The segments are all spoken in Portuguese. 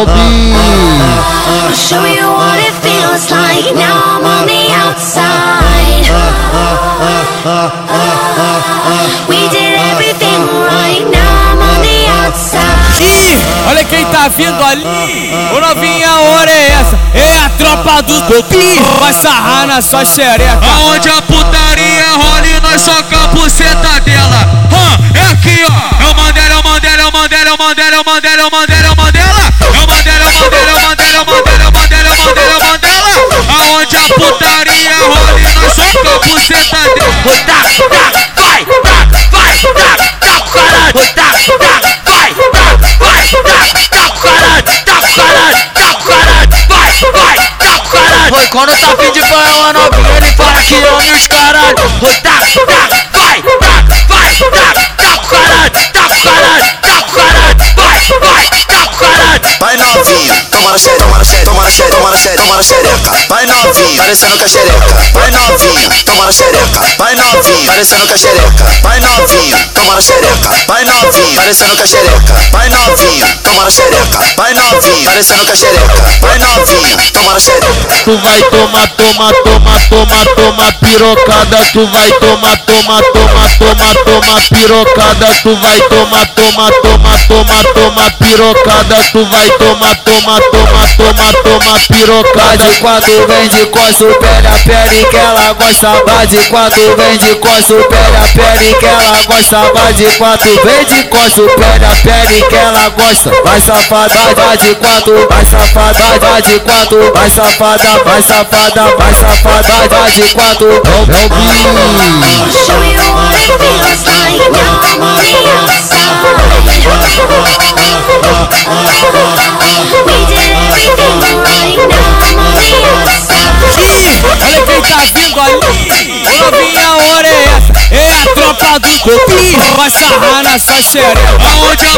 o Bi. I'll show you what it feels like. Now I'm on the outside. We did everything right. Now I'm on the outside. Ih, olha quem tá vindo ali. Ô novinha, a hora é essa. É a tropa do Topi. Vai sarrar na sua xereca. Aonde a putaria rola e nós soca a buceta dela. Mandela, é o Mandela, é o Mandela, é o Mandela, é o Mandela, é o Mandela. É o Mandela, é o Mandela, é o Mandela, é o Mandela, é o Mandela, é o Mandela, é o. Aonde a putaria rola e nós soca a buceta dela. Tá, tá, vai, tá, vai, tá, tá pro caralho. Tá, tá, vai, tá, vai, tá, tá pro caralho. Tá pro caralho, tá pro caralho. Vai, vai, tá pro caralho. Oi, quando tá fim xereca, toma na xereca, toma na xereca, toma na xereca, toma na xereca. Vai novinha, parecendo com a xereca. Vai novinha, toma na xereca. Vai novinha, parecendo com a xereca. Vai novinha, toma na xereca. Vai novinha, parecendo com a xereca. Vai novinha, toma na xereca. Vai novinha, parecendo com a xereca. Vai novinha, toma na xereca. Tu vai tomar, toma, toma, toma, toma pirocada. Tu vai tomar, toma, toma, toma, toma pirocada. Tu vai tomar, toma, toma, toma, toma pirocada. Tu vai tomar, toma, toma, toma, toma pirocada. De quatro vem de costa, pele a pele que ela gosta. Vai de quatro vem de costa, pele a pele que ela gosta. Vai de quatro vem de costa, pele a pele que ela gosta. Vai safada, vai de quatro, vai safada, vai de quatro, vai safada, vai safada, vai safada, vai de quatro. O Bi. I'll show you what it feels like. Now I'm on the outside. We did everything right. Now I'm on the outside. Ih, olha quem tá vindo ali. Ô novinha, a hora é essa. É a tropa do Topi. Vai sarrar na sua xereca. Aonde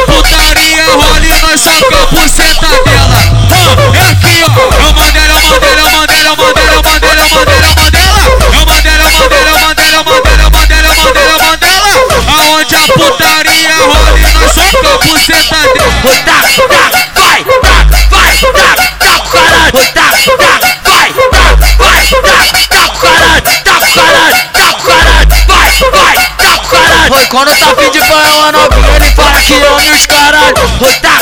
Mandela, o Mandela, o Mandela, é o Mandela. O Mandela, o Mandela, o Mandela, o Mandela, o Mandela, o Mandela, o. Aonde a putaria rola e nós soca a buceta dela. Oi, tá, vai, tá, vai, tá, pro caralho. Oi, tá, vai, tá, vai, tá, pro caralho. Pro caralho, pro caralho. Vai, vai, pro caralho. Quando tá fim de banho, uma novinha, ele fala que homem os caralho. Tá,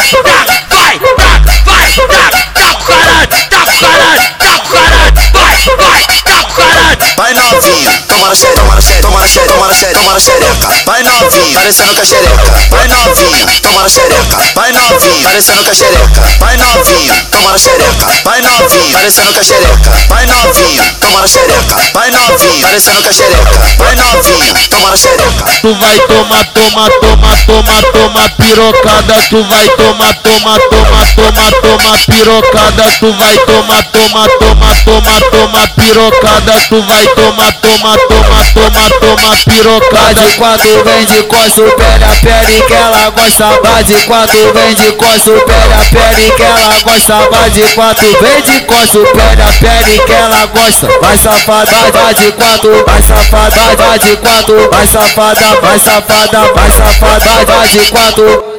novinha, toma na xereca, toma na xereca, toma na xereca, toma na xereca, toma na xereca. Vai novinha, parecendo com a xereca. Vai novinha, toma na xereca. Vai novinha, parecendo com a xereca. Vai novinha, toma na xereca. Vai novinha, parecendo com a xereca. Vai novinha, toma na xereca. Vai novinha, parecendo com a xereca. Vai novinha, toma na xereca. Tu vai tomar, toma, toma, toma, toma pirocada. Tu vai tomar, toma, toma, toma, toma pirocada. Tu vai tomar, toma, toma, toma, toma pirocada. Tu vai tomar, toma, toma, toma, toma pirocada. De quatro vem de costa, pele a pele que ela gosta. Vai de quatro vem de costa, pele a pele que ela gosta. Vai de quatro vem de costa, pele a pele que ela gosta. Vai safada, vai de quatro, vai safada, vai de quatro, vai safada, vai safada, vai safada, vai de quatro.